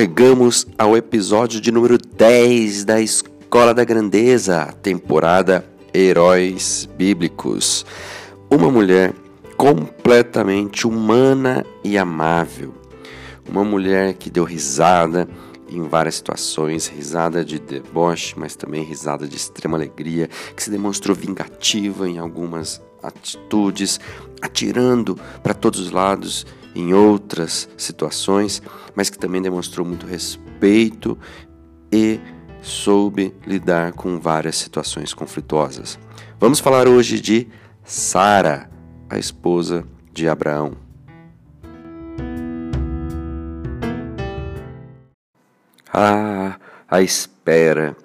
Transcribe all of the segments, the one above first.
Chegamos ao episódio de número 10 da Escola da Grandeza, temporada Heróis Bíblicos. Uma mulher completamente humana e amável. Uma mulher que deu risada em várias situações, risada de deboche, mas também risada de extrema alegria, que se demonstrou vingativa em algumas atitudes, atirando para todos os lados em outras situações, mas que também demonstrou muito respeito e soube lidar com várias situações conflituosas. Vamos falar hoje de Sara, a esposa de Abraão. Ah, a espera.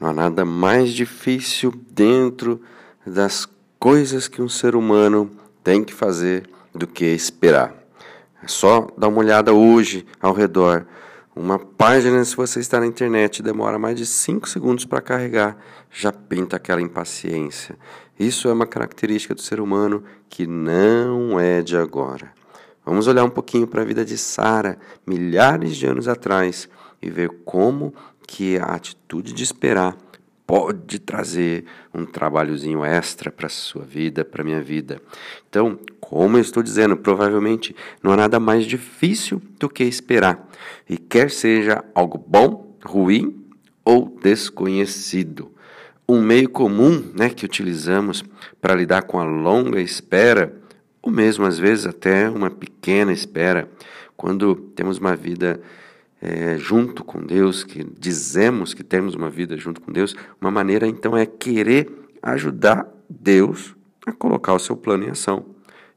Não há nada mais difícil dentro das coisas que um ser humano tem que fazer do que esperar. É só dar uma olhada hoje ao redor. Uma página, se você está na internet, demora mais de 5 segundos para carregar, já pinta aquela impaciência. Isso é uma característica do ser humano que não é de agora. Vamos olhar um pouquinho para a vida de Sara, milhares de anos atrás, e ver como que a atitude de esperar pode trazer um trabalhozinho extra para a sua vida, para a minha vida. Então, como eu estou dizendo, provavelmente não há nada mais difícil do que esperar, e quer seja algo bom, ruim ou desconhecido. Um meio comum né, que utilizamos para lidar com a longa espera, ou mesmo às vezes até uma pequena espera, quando temos uma vida é, junto com Deus, que dizemos que temos uma vida junto com Deus, uma maneira então é querer ajudar Deus a colocar o seu plano em ação.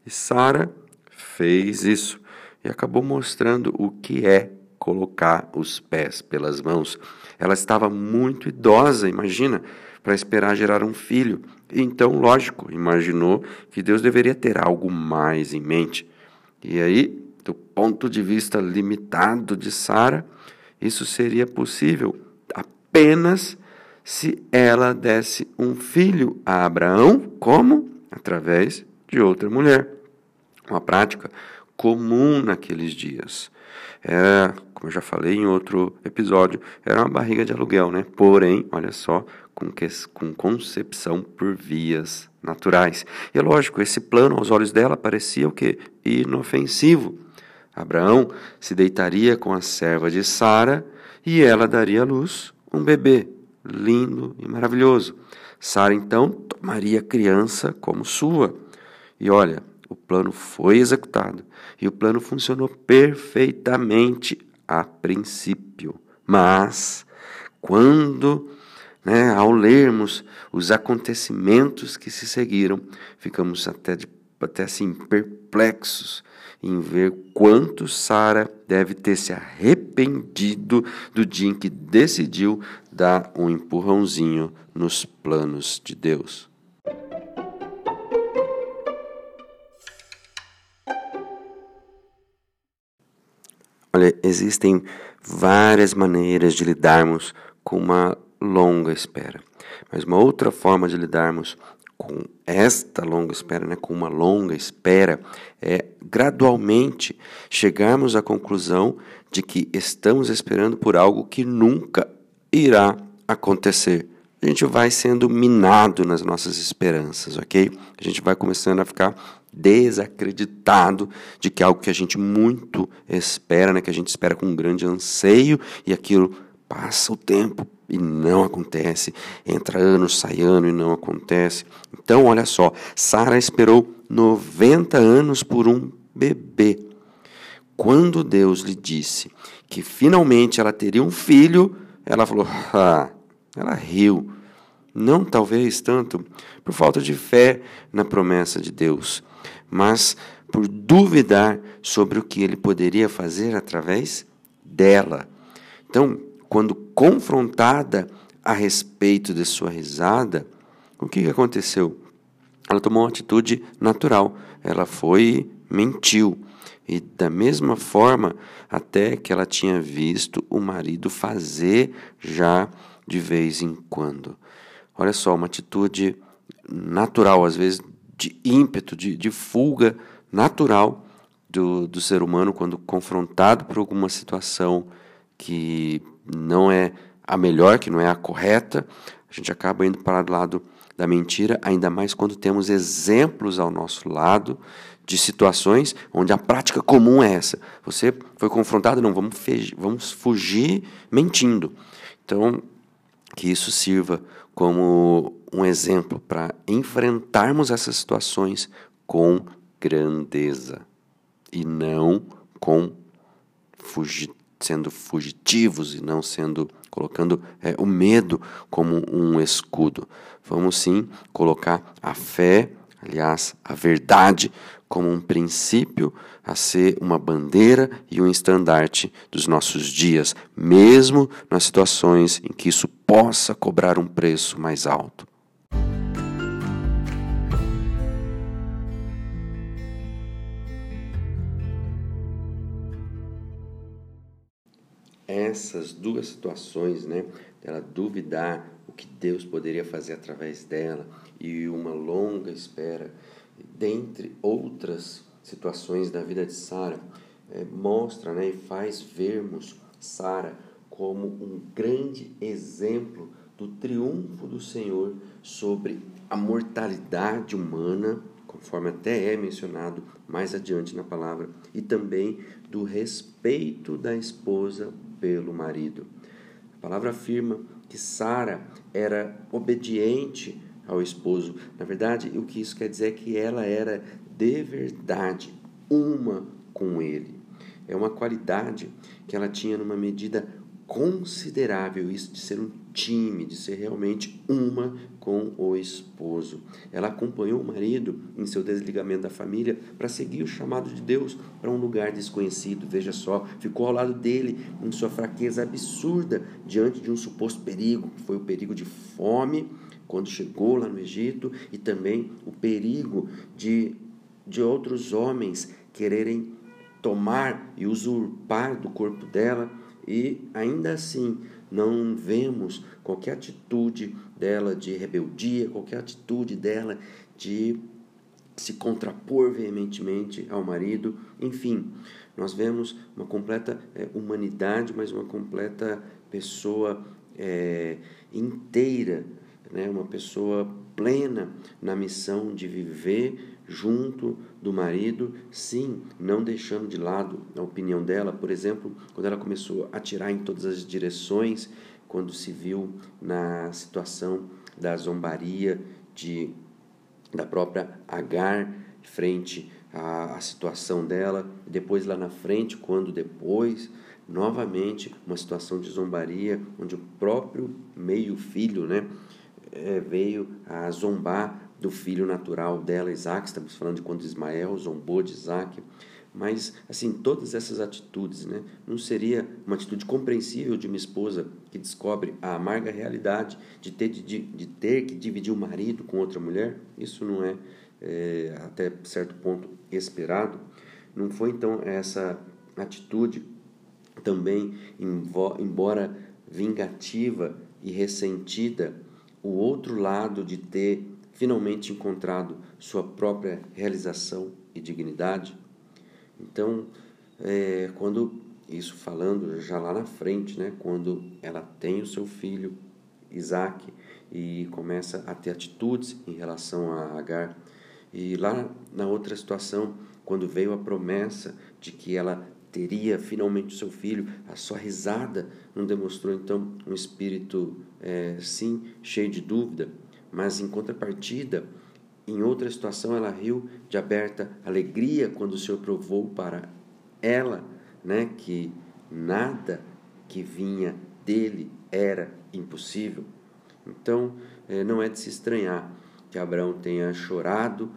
E Sara fez isso e acabou mostrando o que é colocar os pés pelas mãos. Ela estava muito idosa, imagina, para esperar gerar um filho. Então, lógico, imaginou que Deus deveria ter algo mais em mente. E aí do ponto de vista limitado de Sara, isso seria possível apenas se ela desse um filho a Abraão, como? Através de outra mulher. Uma prática comum naqueles dias. Era, como eu já falei em outro episódio, era uma barriga de aluguel, né? Porém, olha só, com, que, com concepção por vias naturais. E é lógico, esse plano aos olhos dela parecia o que? Inofensivo. Abraão se deitaria com a serva de Sara e ela daria à luz um bebê lindo e maravilhoso. Sara então tomaria a criança como sua. E olha, o plano foi executado e o plano funcionou perfeitamente a princípio. Mas quando, né, ao lermos os acontecimentos que se seguiram, ficamos até de até assim perplexos em ver quanto Sara deve ter se arrependido do dia em que decidiu dar um empurrãozinho nos planos de Deus. Olha, existem várias maneiras de lidarmos com uma longa espera. Mas uma outra forma de lidarmos com esta longa espera, né, com uma longa espera, é gradualmente chegarmos à conclusão de que estamos esperando por algo que nunca irá acontecer. A gente vai sendo minado nas nossas esperanças, ok? A gente vai começando a ficar desacreditado de que algo que a gente muito espera, né, que a gente espera com um grande anseio e aquilo passa o tempo, e não acontece. Entra ano, sai ano e não acontece. Então, olha só, Sara esperou 90 anos por um bebê. Quando Deus lhe disse que finalmente ela teria um filho, ela falou: ah, ela riu. Não talvez tanto por falta de fé na promessa de Deus, mas por duvidar sobre o que ele poderia fazer através dela. Então, quando confrontada a respeito de sua risada, o que aconteceu? Ela tomou uma atitude natural. Ela foi, mentiu. E da mesma forma, até que ela tinha visto o marido fazer já de vez em quando. Olha só, uma atitude natural, às vezes de ímpeto, de, de fuga natural do, do ser humano quando confrontado por alguma situação que não é a melhor, que não é a correta, a gente acaba indo para o lado da mentira, ainda mais quando temos exemplos ao nosso lado de situações onde a prática comum é essa. Você foi confrontado, não, vamos, vamos fugir mentindo. Então, que isso sirva como um exemplo para enfrentarmos essas situações com grandeza e não com fugir sendo fugitivos e não sendo colocando é, o medo como um escudo. Vamos sim colocar a fé, aliás, a verdade como um princípio a ser uma bandeira e um estandarte dos nossos dias, mesmo nas situações em que isso possa cobrar um preço mais alto. Essas duas situações, né, dela duvidar o que Deus poderia fazer através dela e uma longa espera, dentre outras situações da vida de Sara, é, mostra né, e faz vermos Sara como um grande exemplo do triunfo do Senhor sobre a mortalidade humana, conforme até é mencionado mais adiante na palavra, e também do respeito da esposa pelo marido. A palavra afirma que Sara era obediente ao esposo. Na verdade, o que isso quer dizer é que ela era de verdade uma com ele. É uma qualidade que ela tinha numa medida considerável isso de ser um time, de ser realmente uma com o esposo. Ela acompanhou o marido em seu desligamento da família para seguir o chamado de Deus para um lugar desconhecido. Veja só, ficou ao lado dele em sua fraqueza absurda diante de um suposto perigo, que foi o perigo de fome quando chegou lá no Egito e também o perigo de, de outros homens quererem tomar e usurpar do corpo dela e ainda assim não vemos qualquer atitude dela de rebeldia, qualquer atitude dela de se contrapor veementemente ao marido, enfim, nós vemos uma completa é, humanidade, mas uma completa pessoa é, inteira, né? uma pessoa plena na missão de viver junto do marido, sim, não deixando de lado a opinião dela. Por exemplo, quando ela começou a tirar em todas as direções, quando se viu na situação da zombaria de, da própria Agar frente à, à situação dela, depois lá na frente, quando depois novamente uma situação de zombaria, onde o próprio meio-filho né, é, veio a zombar do filho natural dela, Isaac. Estamos falando de quando Ismael zombou de Isaac. Mas, assim, todas essas atitudes, né? Não seria uma atitude compreensível de uma esposa que descobre a amarga realidade de ter, de, de ter que dividir o marido com outra mulher? Isso não é, é, até certo ponto, esperado. Não foi, então, essa atitude também, embora vingativa e ressentida, o outro lado de ter finalmente encontrado sua própria realização e dignidade. Então, é, quando isso falando já lá na frente, né, quando ela tem o seu filho Isaac e começa a ter atitudes em relação a Agar, e lá na outra situação, quando veio a promessa de que ela teria finalmente o seu filho, a sua risada não demonstrou então um espírito, é, sim, cheio de dúvida, mas em contrapartida, em outra situação, ela riu de aberta alegria quando o Senhor provou para ela né, que nada que vinha dele era impossível. Então, é, não é de se estranhar que Abraão tenha chorado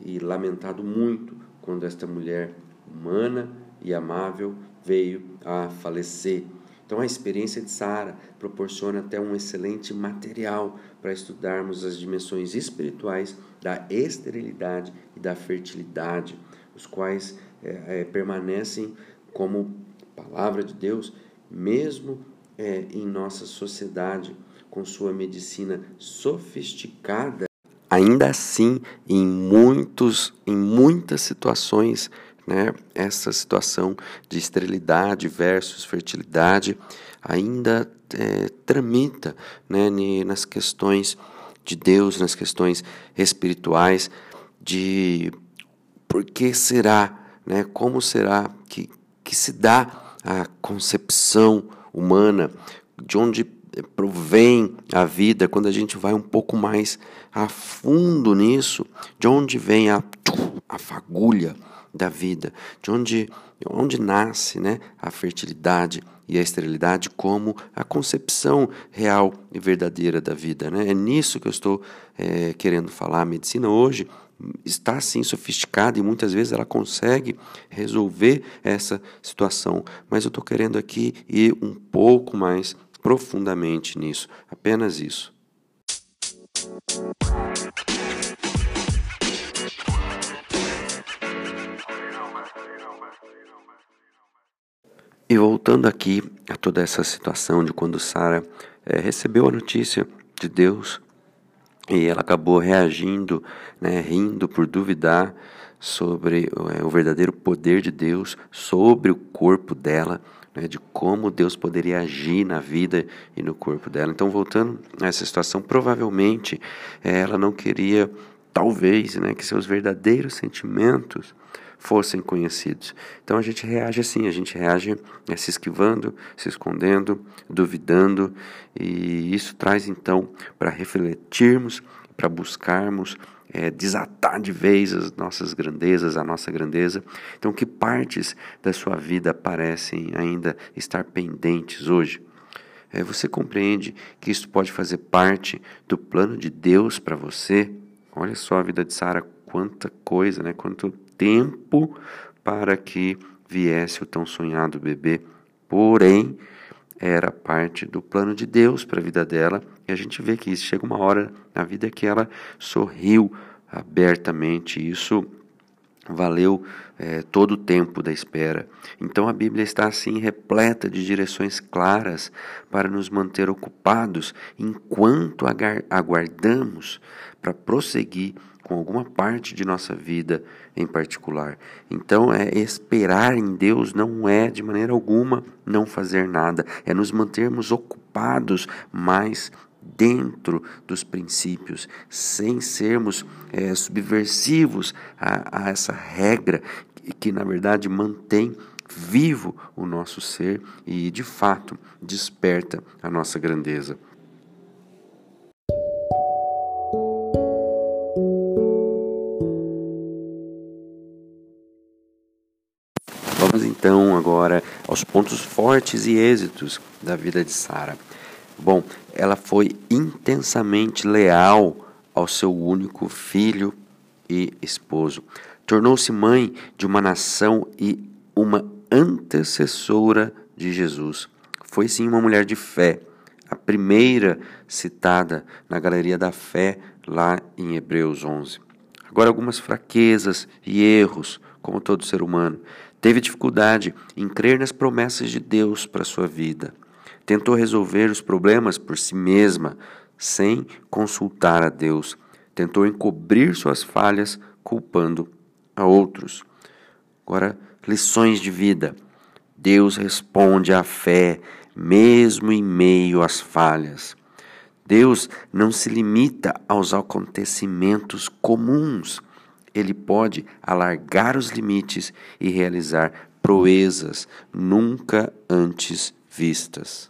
e lamentado muito quando esta mulher humana e amável veio a falecer. Então, a experiência de Sara proporciona até um excelente material para estudarmos as dimensões espirituais da esterilidade e da fertilidade, os quais é, é, permanecem como palavra de Deus, mesmo é, em nossa sociedade, com sua medicina sofisticada, ainda assim, em muitos, em muitas situações, né, essa situação de esterilidade versus fertilidade ainda é, tramita né, nas questões de Deus, nas questões espirituais, de por que será, né, como será que, que se dá a concepção humana, de onde provém a vida, quando a gente vai um pouco mais a fundo nisso, de onde vem a, a fagulha da vida, de onde, onde nasce né, a fertilidade e a esterilidade como a concepção real e verdadeira da vida. Né? É nisso que eu estou é, querendo falar. A medicina hoje está assim sofisticada e muitas vezes ela consegue resolver essa situação, mas eu estou querendo aqui ir um pouco mais profundamente nisso, apenas isso. E voltando aqui a toda essa situação de quando Sara é, recebeu a notícia de Deus e ela acabou reagindo, né, rindo por duvidar sobre é, o verdadeiro poder de Deus sobre o corpo dela, né, de como Deus poderia agir na vida e no corpo dela. Então, voltando a essa situação, provavelmente é, ela não queria, talvez, né, que seus verdadeiros sentimentos fossem conhecidos. Então a gente reage assim, a gente reage né, se esquivando, se escondendo, duvidando, e isso traz então para refletirmos, para buscarmos é, desatar de vez as nossas grandezas, a nossa grandeza. Então, que partes da sua vida parecem ainda estar pendentes hoje? É, você compreende que isso pode fazer parte do plano de Deus para você? Olha só a vida de Sara, quanta coisa, né? Quanto tempo para que viesse o tão sonhado bebê. Porém, era parte do plano de Deus para a vida dela. E a gente vê que chega uma hora na vida que ela sorriu abertamente. Isso valeu é, todo o tempo da espera. Então a Bíblia está assim repleta de direções claras para nos manter ocupados enquanto aguardamos para prosseguir com alguma parte de nossa vida em particular. Então, é esperar em Deus não é de maneira alguma não fazer nada, é nos mantermos ocupados mais dentro dos princípios, sem sermos é, subversivos a, a essa regra que, que, na verdade, mantém vivo o nosso ser e, de fato, desperta a nossa grandeza. Vamos então agora aos pontos fortes e êxitos da vida de Sara. Bom, ela foi intensamente leal ao seu único filho e esposo. Tornou-se mãe de uma nação e uma antecessora de Jesus. Foi sim uma mulher de fé, a primeira citada na galeria da fé lá em Hebreus 11. Agora, algumas fraquezas e erros, como todo ser humano, teve dificuldade em crer nas promessas de Deus para sua vida, tentou resolver os problemas por si mesma, sem consultar a Deus, tentou encobrir suas falhas culpando a outros. Agora, lições de vida. Deus responde à fé, mesmo em meio às falhas. Deus não se limita aos acontecimentos comuns. Ele pode alargar os limites e realizar proezas nunca antes vistas.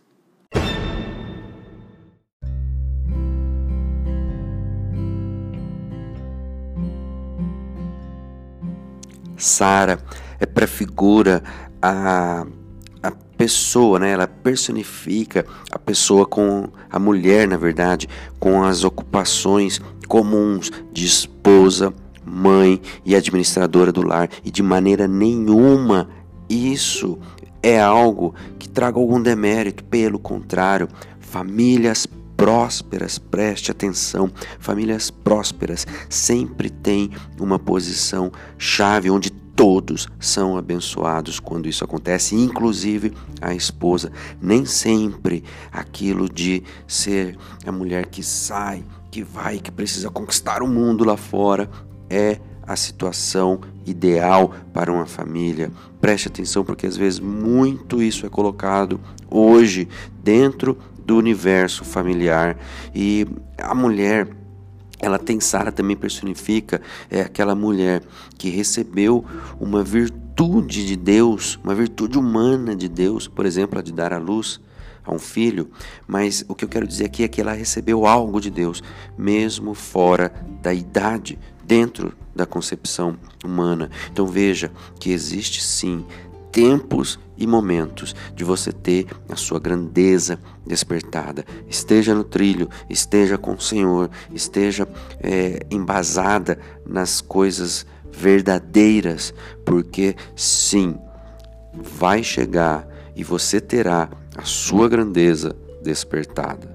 Sara é prefigura a, a pessoa, né? ela personifica a pessoa com a mulher, na verdade, com as ocupações comuns de esposa, mãe e administradora do lar, e de maneira nenhuma isso é algo que traga algum demérito, pelo contrário, famílias prósperas, preste atenção, famílias prósperas sempre têm uma posição chave onde todos são abençoados quando isso acontece, inclusive a esposa. Nem sempre aquilo de ser a mulher que sai, que vai, que precisa conquistar o mundo lá fora é a situação ideal para uma família. Preste atenção porque às vezes muito isso é colocado hoje dentro do universo familiar e a mulher ela tem Sara também personifica é aquela mulher que recebeu uma virtude de Deus, uma virtude humana de Deus, por exemplo, a de dar a luz a um filho, mas o que eu quero dizer aqui é que ela recebeu algo de Deus, mesmo fora da idade, dentro da concepção humana. Então veja que existe sim tempos e momentos de você ter a sua grandeza despertada. Esteja no trilho, esteja com o Senhor, esteja é, embasada nas coisas verdadeiras, porque sim, vai chegar e você terá a sua grandeza despertada.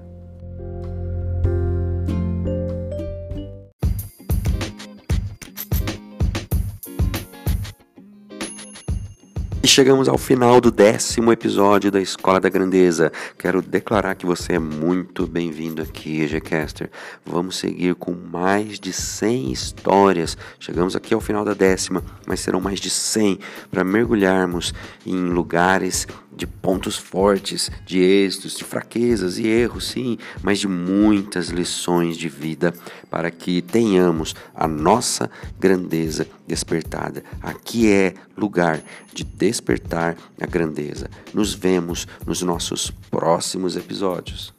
Chegamos ao final do décimo episódio da Escola da Grandeza. Quero declarar que você é muito bem-vindo aqui, EGCaster. Vamos seguir com mais de 100 histórias. Chegamos aqui ao final da décima, mas serão mais de 100 para mergulharmos em lugares de pontos fortes, de êxitos, de fraquezas e erros, sim, mas de muitas lições de vida para que tenhamos a nossa grandeza despertada. Aqui é lugar de despertar a grandeza. Nos vemos nos nossos próximos episódios.